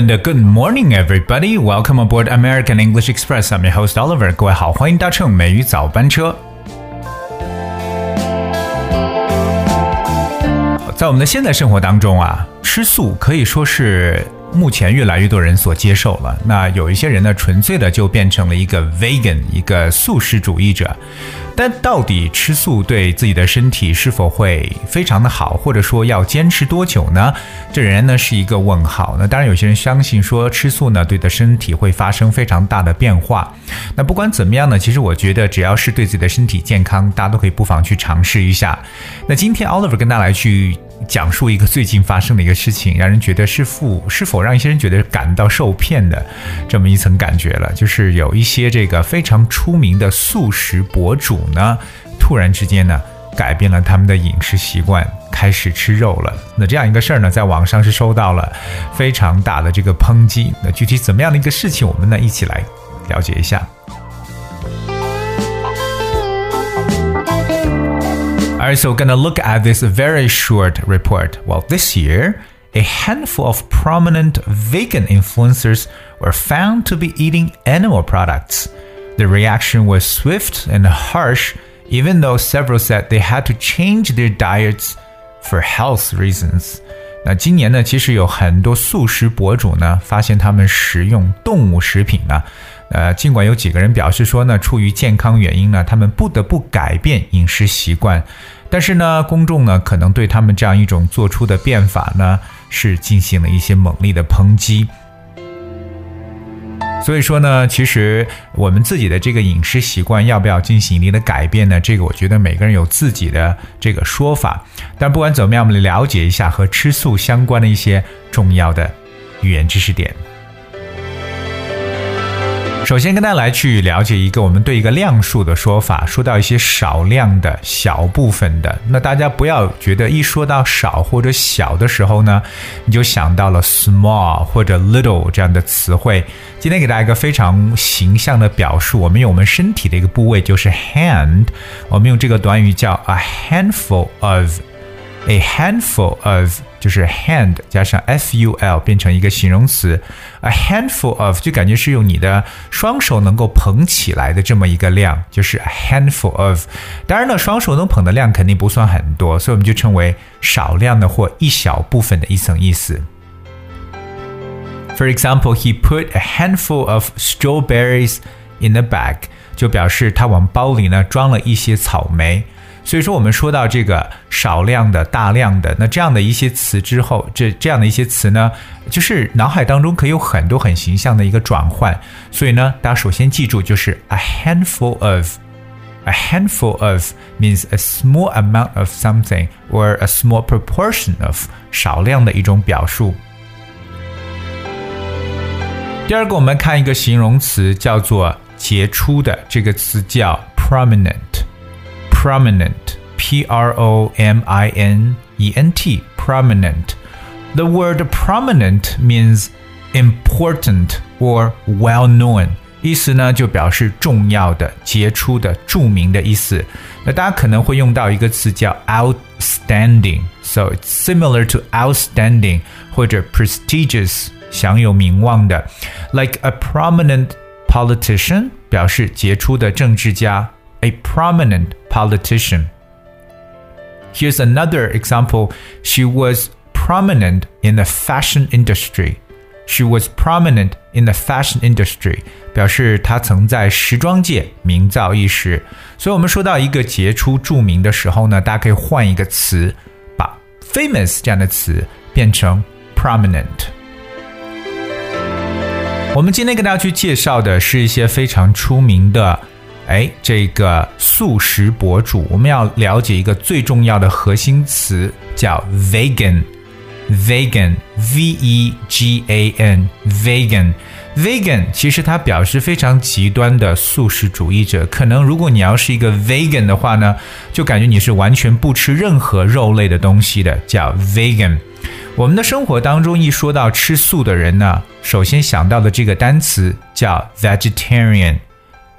Good morning, everybody. Welcome aboard American English Express. I'm your host Oliver. 各位好，欢迎搭乘美语早班车。在我们的现代生活当中啊，吃素可以说是目前越来越多人所接受了。那有一些人呢，纯粹的就变成了一个 vegan，一个素食主义者。但到底吃素对自己的身体是否会非常的好，或者说要坚持多久呢？这仍然呢是一个问号。那当然，有些人相信说吃素呢对的身体会发生非常大的变化。那不管怎么样呢，其实我觉得只要是对自己的身体健康，大家都可以不妨去尝试一下。那今天 Oliver 跟大家来去。讲述一个最近发生的一个事情，让人觉得是否是否让一些人觉得感到受骗的这么一层感觉了。就是有一些这个非常出名的素食博主呢，突然之间呢改变了他们的饮食习惯，开始吃肉了。那这样一个事儿呢，在网上是受到了非常大的这个抨击。那具体怎么样的一个事情，我们呢一起来了解一下。Alright, so we're gonna look at this very short report. Well, this year, a handful of prominent vegan influencers were found to be eating animal products. The reaction was swift and harsh, even though several said they had to change their diets for health reasons. 那今年呢，其实有很多素食博主呢，发现他们食用动物食品呢，呃，尽管有几个人表示说呢，出于健康原因呢，他们不得不改变饮食习惯，但是呢，公众呢可能对他们这样一种做出的变法呢，是进行了一些猛烈的抨击。 所以说呢，其实我们自己的这个饮食习惯要不要进行一定的改变呢？这个我觉得每个人有自己的这个说法。但不管怎么样，我们了解一下和吃素相关的一些重要的语言知识点。首先跟大家来去了解一个我们对一个量数的说法，说到一些少量的小部分的，那大家不要觉得一说到少或者小的时候呢，你就想到了 small 或者 little 这样的词汇。今天给大家一个非常形象的表述，我们用我们身体的一个部位就是 hand，我们用这个短语叫 a handful of of，a handful of。就是 hand 加上 f u l 变成一个形容词，a handful of 就感觉是用你的双手能够捧起来的这么一个量，就是 a handful of。当然了，双手能捧的量肯定不算很多，所以我们就称为少量的或一小部分的一层意思。For example, he put a handful of strawberries in a bag，就表示他往包里呢装了一些草莓。 所以说，我们说到这个少量的、大量的，那这样的一些词之后，这这样的一些词呢，就是脑海当中可以有很多很形象的一个转换。所以呢，大家首先记住，就是 a handful of，a handful of means a small amount of something or a small proportion of 少量的一种表述。第二个，我们看一个形容词，叫做杰出的，这个词叫 prominent。prominent, P R O M I N E N T, prominent. The word prominent means important or well known. 意思呢，就表示重要的、杰出的、着名的意思。那大家可能会用到一个词叫 outstanding，so it's similar to outstanding 或者 prestigious，享有名望的，like a prominent politician，表示杰出的政治家。a prominent politician. Here's another example. She was prominent in the fashion industry. She was prominent in the fashion industry，表示她曾在时装界名噪一时。所以，我们说到一个杰出、着名的时候呢，大家可以换一个词，把 famous 这样的词变成 prominent。我们今天跟大家去介绍的是一些非常出名的 哎，这个素食博主，我们要了解一个最重要的核心词，叫 vegan。vegan，v e g a n，vegan，vegan，其实它表示非常极端的素食主义者。可能如果你要是一个 vegan 的话呢，就感觉你是完全不吃任何肉类的东西的，叫 vegan。我们的生活当中一说到吃素的人呢，首先想到的这个单词叫 vegetarian。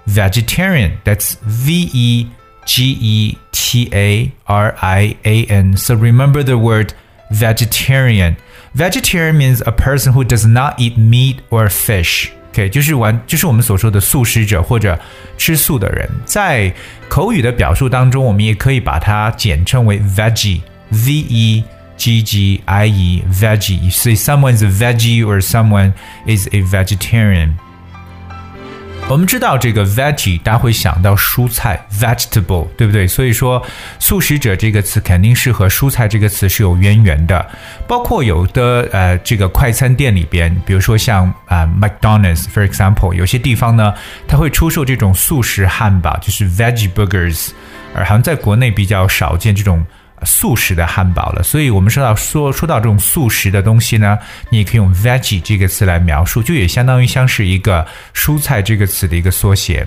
vegetarian. That's V E G E T A R I A N. So remember the word vegetarian. Vegetarian means a person who does not eat meat or fish. OK，就是完，就是我们所说的素食者或者吃素的人。在口语的表述当中，我们也可以把它简称为 veggie，v e g g i e veggie。所以 someone is a veggie or someone is a vegetarian。 我们知道这个 veggie，大家会想到蔬菜 vegetable，对不对？所以说素食者这个词肯定是和蔬菜这个词是有渊源的。包括有的呃这个快餐店里边，比如说像啊 McDonald's，for example，有些地方呢，它会出售这种素食汉堡，就是 veggie burgers，而好像在国内比较少见这种。素食的汉堡了，所以我们说到说说到这种素食的东西呢，你也可以用 veggie 这个词来描述，就也相当于像是一个蔬菜这个词的一个缩写。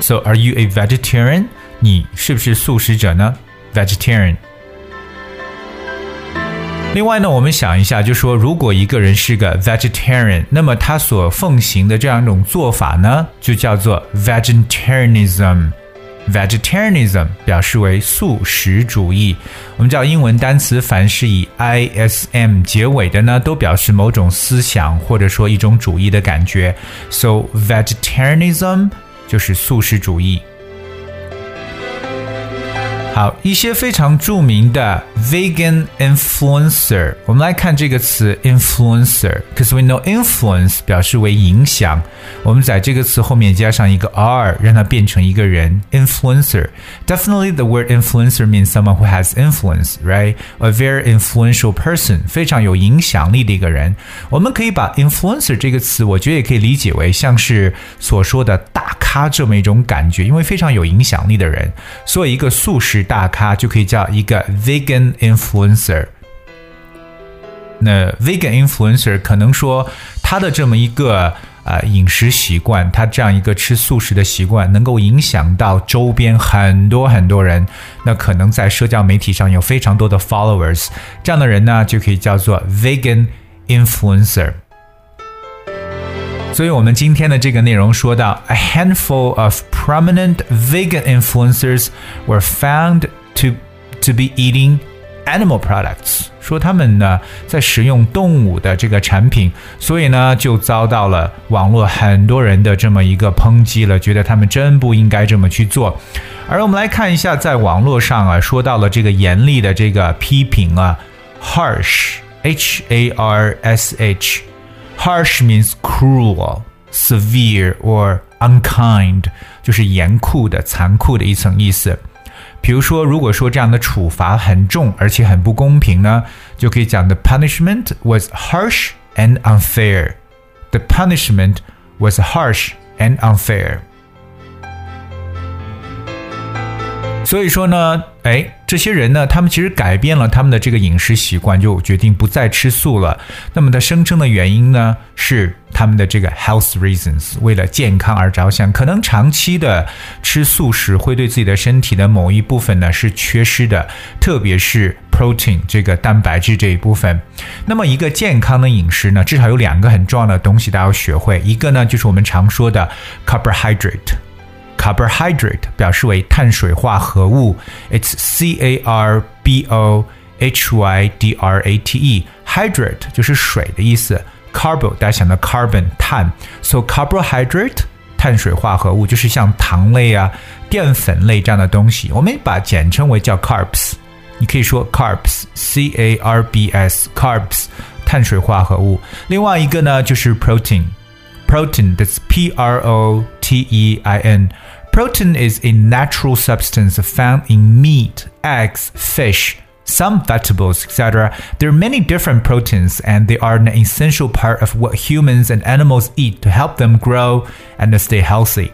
So are you a vegetarian？你是不是素食者呢？Vegetarian。另外呢，我们想一下，就说如果一个人是个 vegetarian，那么他所奉行的这样一种做法呢，就叫做 vegetarianism。Vegetarianism 表示为素食主义。我们知道英文单词凡是以 ism 结尾的呢，都表示某种思想或者说一种主义的感觉。So vegetarianism 就是素食主义。好，一些非常着名的 vegan influencer，我们来看这个词 influencer，because we know influence 表示为影响，我们在这个词后面加上一个 r，让它变成一个人 influencer。Definitely the word influencer means someone who has influence, right? A very influential person，非常有影响力的一个人。我们可以把 influencer 这个词，我觉得也可以理解为像是所说的大咖这么一种感觉，因为非常有影响力的人，所以一个素食。 大咖就可以叫一个 vegan influencer。那 vegan influencer 可能说他的这么一个呃饮食习惯，他这样一个吃素食的习惯，能够影响到周边很多很多人。那可能在社交媒体上有非常多的 followers，这样的人呢就可以叫做 vegan influencer。所以，我们今天的这个内容说到，a handful of prominent vegan influencers were found to to be eating animal products，说他们呢在食用动物的这个产品，所以呢就遭到了网络很多人的这么一个抨击了，觉得他们真不应该这么去做。而我们来看一下，在网络上啊说到了这个严厉的这个批评啊，harsh，h a r s h。Harsh means cruel, severe or unkind，就是严酷的、残酷的一层意思。比如说，如果说这样的处罚很重，而且很不公平呢，就可以讲 The punishment was harsh and unfair. The punishment was harsh and unfair. 所以说呢， 哎，这些人呢，他们其实改变了他们的这个饮食习惯，就决定不再吃素了。那么他声称的原因呢，是他们的这个 health reasons，为了健康而着想。可能长期的吃素食会对自己的身体的某一部分呢是缺失的，特别是 protein 这个蛋白质这一部分。那么一个健康的饮食呢，至少有两个很重要的东西，大家要学会。一个呢，就是我们常说的 carbohydrate。carbohydrate 表示为碳水化合物，it's C A R B O H Y D R A T E，hydrate 就是水的意思，carbo 大家想到 carbon 碳，so carbohydrate 碳水化合物就是像糖类啊、淀粉类这样的东西，我们把简称为叫 carbs。你可以说 carbs，C A R B S，carbs 碳水化合物。另外一个呢就是 protein。protein, that's P R O T E I N. Protein is a natural substance found in meat, eggs, fish, some vegetables, etc. There are many different proteins, and they are an essential part of what humans and animals eat to help them grow and stay healthy.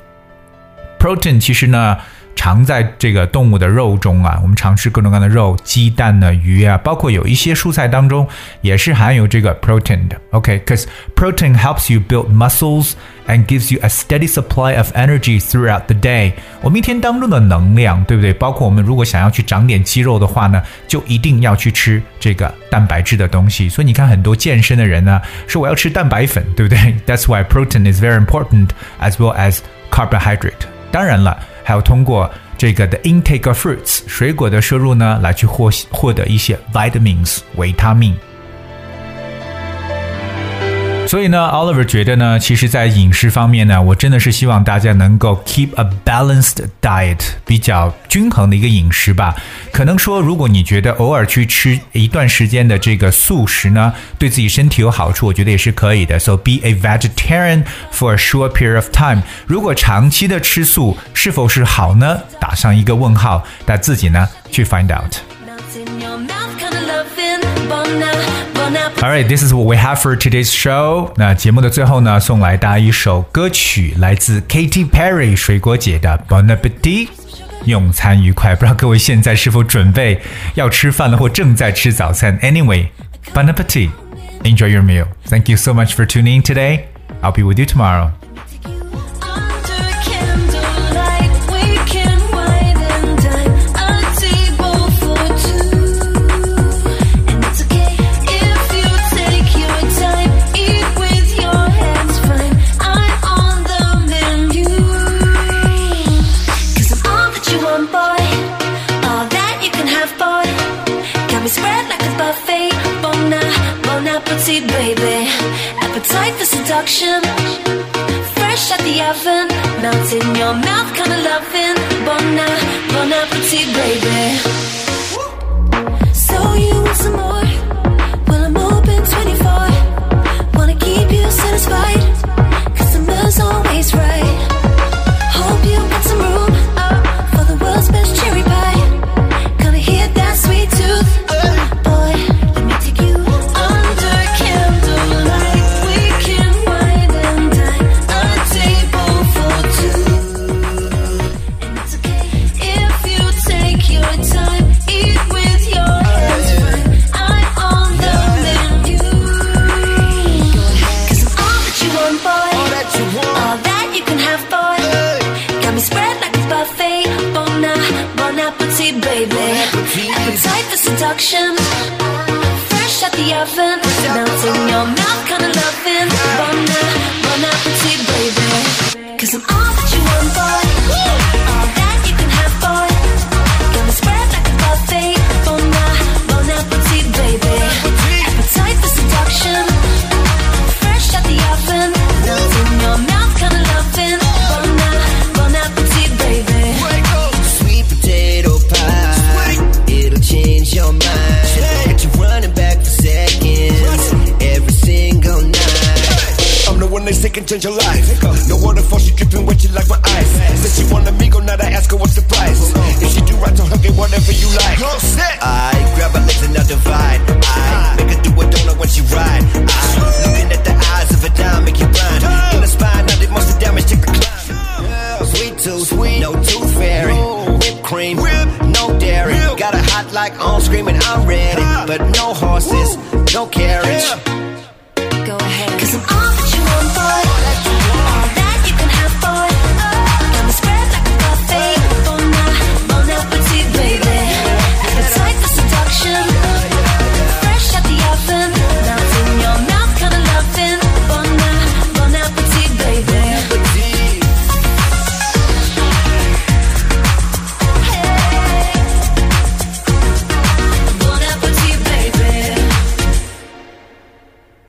Protein 其实呢。 常在这个动物的肉中啊，我们常吃各种各样的肉，鸡蛋呢、鱼啊，包括有一些蔬菜当中也是含有这个 protein 的。OK，because、okay? protein helps you build muscles and gives you a steady supply of energy throughout the day。我们一天当中的能量，对不对？包括我们如果想要去长点肌肉的话呢，就一定要去吃这个蛋白质的东西。所以你看很多健身的人呢，说我要吃蛋白粉，对不对？That's why protein is very important as well as carbohydrate。当然了。 还有通过这个的 intake of fruits 水果的摄入呢，来去获获得一些 vitamins 维他命。所以呢，Oliver 觉得呢，其实，在饮食方面呢，我真的是希望大家能够 keep a balanced diet，比较均衡的一个饮食吧。可能说，如果你觉得偶尔去吃一段时间的这个素食呢，对自己身体有好处，我觉得也是可以的。So be a vegetarian for a short period of time。如果长期的吃素是否是好呢？打上一个问号，那自己呢去 find out。 Alright, this is what we have for today's show. 那节目的最后呢，送来大家一首歌曲，来自 Katy Perry 水果姐的 Bon Appetit。用餐愉快。不知道各位现在是否准备要吃饭了，或正在吃早餐？Anyway, bon appetit. Enjoy your meal. Thank you so much for tuning in today. I'll be with you tomorrow. Seduction. Fresh out the oven, melt in your mouth, kinda loving. Bon, bon appetit, baby. So you want some more? Well, I'm open 24. Wanna keep you satisfied, appetit, baby. appetit. Appetite for seduction. Fresh out the oven. Melt in your mouth, kinda loving. Bon, uh, bon appetit, baby. Cause I'm all that you want, boy. Change your life. No waterfall, she dripping wet, you like my eyes. Said she want amigo, now I ask her what's the price. If she do right, tell her get whatever you like. I